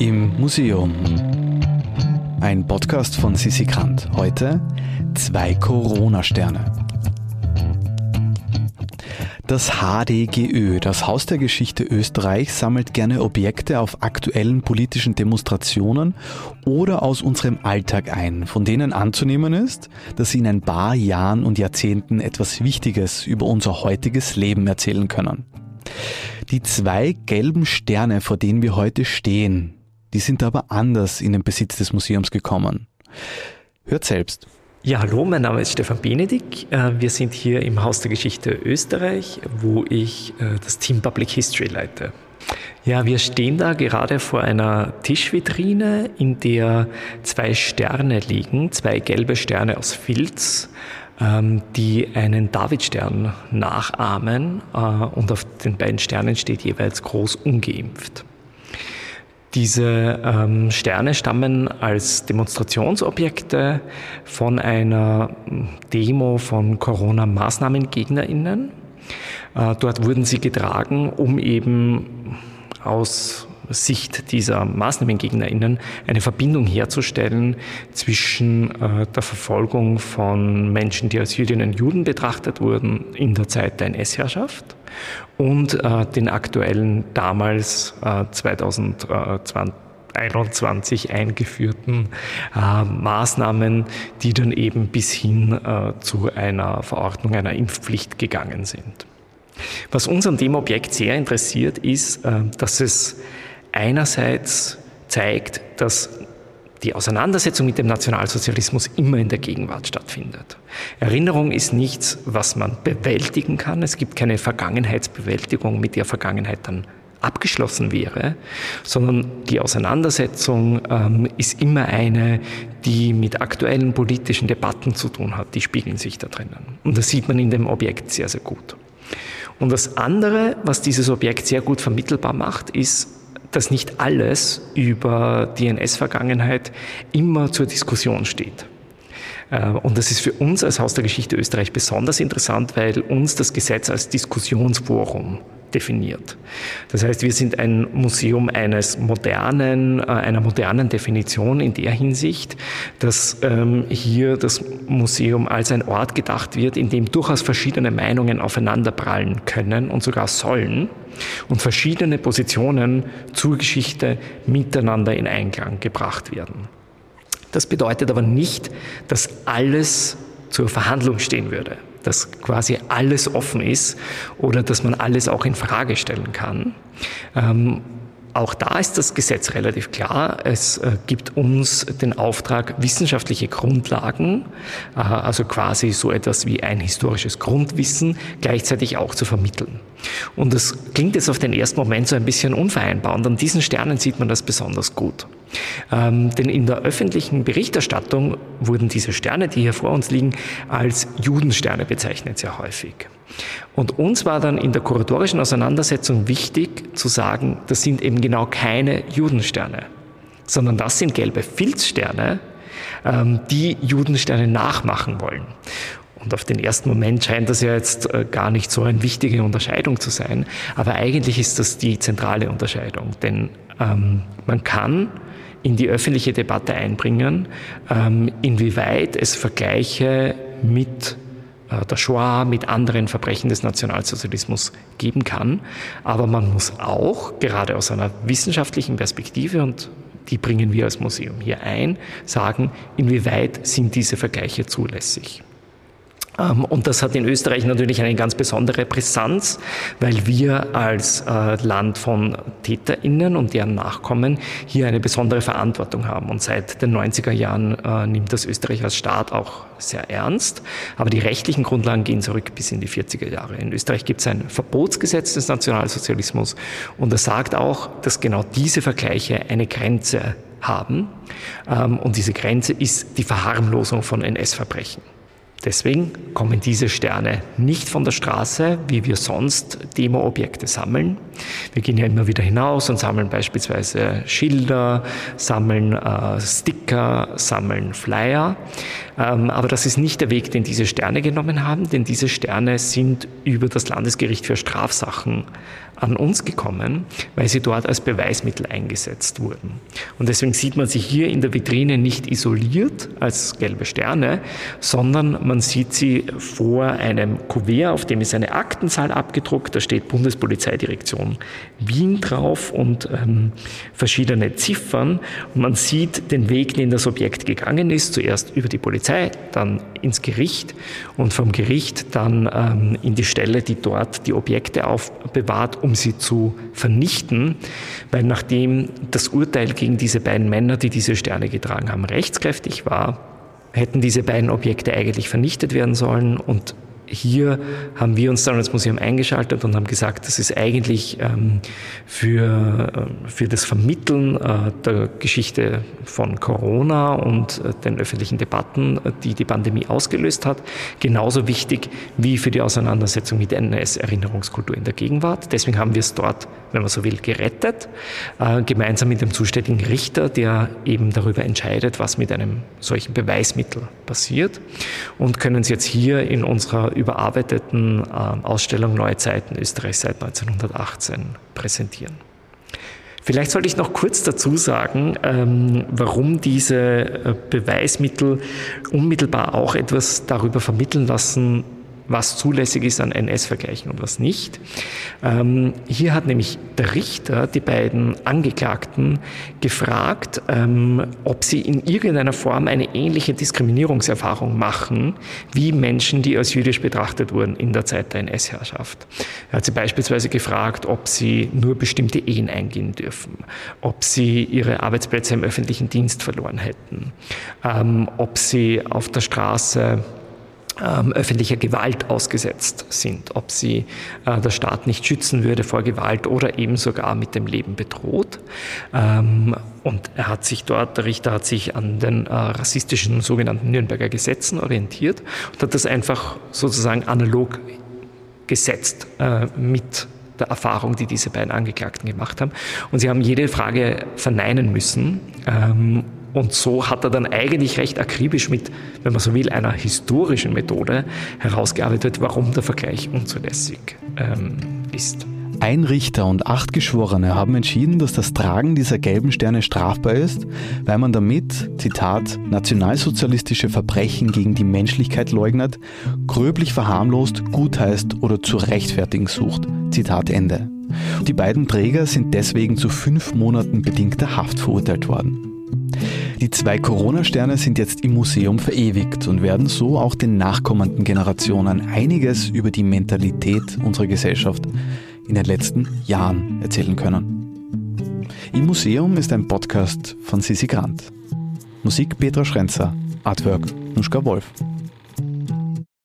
im Museum. Ein Podcast von Sissi Kant. Heute zwei Corona-Sterne. Das HDGÖ, das Haus der Geschichte Österreich, sammelt gerne Objekte auf aktuellen politischen Demonstrationen oder aus unserem Alltag ein, von denen anzunehmen ist, dass sie in ein paar Jahren und Jahrzehnten etwas Wichtiges über unser heutiges Leben erzählen können. Die zwei gelben Sterne, vor denen wir heute stehen, die sind aber anders in den Besitz des Museums gekommen. Hört selbst. Ja, hallo, mein Name ist Stefan Benedig. Äh, wir sind hier im Haus der Geschichte Österreich, wo ich äh, das Team Public History leite. Ja, wir stehen da gerade vor einer Tischvitrine, in der zwei Sterne liegen, zwei gelbe Sterne aus Filz, ähm, die einen Davidstern nachahmen äh, und auf den beiden Sternen steht jeweils groß ungeimpft. Diese ähm, Sterne stammen als Demonstrationsobjekte von einer Demo von Corona-MaßnahmengegnerInnen. Äh, dort wurden sie getragen, um eben aus Sicht dieser MaßnahmengegnerInnen eine Verbindung herzustellen zwischen äh, der Verfolgung von Menschen, die als Jüdinnen und Juden betrachtet wurden in der Zeit der NS-Herrschaft und äh, den aktuellen damals äh, 2021 eingeführten äh, Maßnahmen, die dann eben bis hin äh, zu einer Verordnung einer Impfpflicht gegangen sind. Was uns an dem Objekt sehr interessiert, ist, äh, dass es einerseits zeigt, dass die Auseinandersetzung mit dem Nationalsozialismus immer in der Gegenwart stattfindet. Erinnerung ist nichts, was man bewältigen kann. Es gibt keine Vergangenheitsbewältigung, mit der Vergangenheit dann abgeschlossen wäre, sondern die Auseinandersetzung ähm, ist immer eine, die mit aktuellen politischen Debatten zu tun hat. Die spiegeln sich da drinnen. Und das sieht man in dem Objekt sehr, sehr gut. Und das andere, was dieses Objekt sehr gut vermittelbar macht, ist, dass nicht alles über die NS-Vergangenheit immer zur Diskussion steht. Äh, und das ist für uns als Haus der Geschichte Österreich besonders interessant, weil uns das Gesetz als Diskussionsforum definiert. Das heißt, wir sind ein Museum eines modernen, äh, einer modernen Definition in der Hinsicht, dass ähm, hier das Museum als ein Ort gedacht wird, in dem durchaus verschiedene Meinungen aufeinanderprallen können und sogar sollen und verschiedene Positionen zur Geschichte miteinander in Einklang gebracht werden. Das bedeutet aber nicht, dass alles zur Verhandlung stehen würde dass quasi alles offen ist oder dass man alles auch in Frage stellen kann. Ähm, auch da ist das Gesetz relativ klar. Es äh, gibt uns den Auftrag, wissenschaftliche Grundlagen, äh, also quasi so etwas wie ein historisches Grundwissen, gleichzeitig auch zu vermitteln. Und das klingt jetzt auf den ersten Moment so ein bisschen unvereinbar. Und an diesen Sternen sieht man das besonders gut. Ähm, denn in der öffentlichen Berichterstattung wurden diese Sterne, die hier vor uns liegen, als Judensterne bezeichnet, sehr häufig. Und uns war dann in der kuratorischen Auseinandersetzung wichtig zu sagen, das sind eben genau keine Judensterne, sondern das sind gelbe Filzsterne, ähm, die Judensterne nachmachen wollen. Und auf den ersten Moment scheint das ja jetzt äh, gar nicht so eine wichtige Unterscheidung zu sein, aber eigentlich ist das die zentrale Unterscheidung, denn ähm, man kann in die öffentliche Debatte einbringen, ähm, inwieweit es Vergleiche mit äh, der Shoah, mit anderen Verbrechen des Nationalsozialismus geben kann. Aber man muss auch, gerade aus einer wissenschaftlichen Perspektive, und die bringen wir als Museum hier ein, sagen, inwieweit sind diese Vergleiche zulässig. Ähm, und das hat in Österreich natürlich eine ganz besondere Brisanz, weil wir als äh, Land von TäterInnen und deren Nachkommen hier eine besondere Verantwortung haben. Und seit den 90er Jahren äh, nimmt das Österreich als Staat auch sehr ernst. Aber die rechtlichen Grundlagen gehen zurück bis in die 40er Jahre. In Österreich gibt es ein Verbotsgesetz des Nationalsozialismus und das sagt auch, dass genau diese Vergleiche eine Grenze haben. Ähm, und diese Grenze ist die Verharmlosung von NS-Verbrechen. Deswegen kommen diese Sterne nicht von der Straße, wie wir sonst Demo-Objekte sammeln. Wir gehen ja immer wieder hinaus und sammeln beispielsweise Schilder, sammeln äh, Sticker, sammeln Flyer. Ähm, aber das ist nicht der Weg, den diese Sterne genommen haben, denn diese Sterne sind über das Landesgericht für Strafsachen an uns gekommen, weil sie dort als Beweismittel eingesetzt wurden. Und deswegen sieht man sie hier in der Vitrine nicht isoliert als gelbe Sterne, sondern man sieht sie vor einem Kuvert, auf dem ist eine Aktenzahl abgedruckt, da steht Bundespolizeidirektion Wien drauf und ähm, verschiedene Ziffern. Und man sieht den Weg, den das Objekt gegangen ist, zuerst über die Polizei, dann ins Gericht und vom Gericht dann ähm, in die Stelle, die dort die Objekte aufbewahrt, um sie zu vernichten, weil nachdem das Urteil gegen diese beiden Männer, die diese Sterne getragen haben, rechtskräftig war, hätten diese beiden Objekte eigentlich vernichtet werden sollen und hier haben wir uns dann als Museum eingeschaltet und haben gesagt, das ist eigentlich ähm, für, äh, für das Vermitteln äh, der Geschichte von Corona und äh, den öffentlichen Debatten, äh, die die Pandemie ausgelöst hat, genauso wichtig wie für die Auseinandersetzung mit NS-Erinnerungskultur in der Gegenwart. Deswegen haben wir es dort, wenn man so will, gerettet, äh, gemeinsam mit dem zuständigen Richter, der eben darüber entscheidet, was mit einem solchen Beweismittel passiert und können es jetzt hier in unserer überarbeiteten äh, Ausstellung Neue Zeiten Österreich seit 1918 präsentieren. Vielleicht sollte ich noch kurz dazu sagen, ähm, warum diese äh, Beweismittel unmittelbar auch etwas darüber vermitteln lassen, was zulässig ist an NS-Vergleichen und was nicht. Ähm, hier hat nämlich der Richter die beiden Angeklagten gefragt, ähm, ob sie in irgendeiner Form eine ähnliche Diskriminierungserfahrung machen wie Menschen, die als jüdisch betrachtet wurden in der Zeit der NS-Herrschaft. Er hat sie beispielsweise gefragt, ob sie nur bestimmte Ehen eingehen dürfen, ob sie ihre Arbeitsplätze im öffentlichen Dienst verloren hätten, ähm, ob sie auf der Straße ähm, öffentlicher Gewalt ausgesetzt sind, ob sie äh, der Staat nicht schützen würde vor Gewalt oder eben sogar mit dem Leben bedroht. Ähm, und er hat sich dort, der Richter hat sich an den äh, rassistischen sogenannten Nürnberger Gesetzen orientiert und hat das einfach sozusagen analog gesetzt äh, mit der Erfahrung, die diese beiden Angeklagten gemacht haben. Und sie haben jede Frage verneinen müssen. Ähm, und so hat er dann eigentlich recht akribisch mit, wenn man so will, einer historischen Methode herausgearbeitet, warum der Vergleich unzulässig ähm, ist. Ein Richter und acht Geschworene haben entschieden, dass das Tragen dieser gelben Sterne strafbar ist, weil man damit, Zitat, nationalsozialistische Verbrechen gegen die Menschlichkeit leugnet, gröblich verharmlost, gutheißt oder zu rechtfertigen sucht. Zitat Ende. Die beiden Träger sind deswegen zu fünf Monaten bedingter Haft verurteilt worden. Die zwei Corona-Sterne sind jetzt im Museum verewigt und werden so auch den nachkommenden Generationen einiges über die Mentalität unserer Gesellschaft in den letzten Jahren erzählen können. Im Museum ist ein Podcast von Sisi Grant. Musik Petra Schrenzer, Artwork Nuschka Wolf.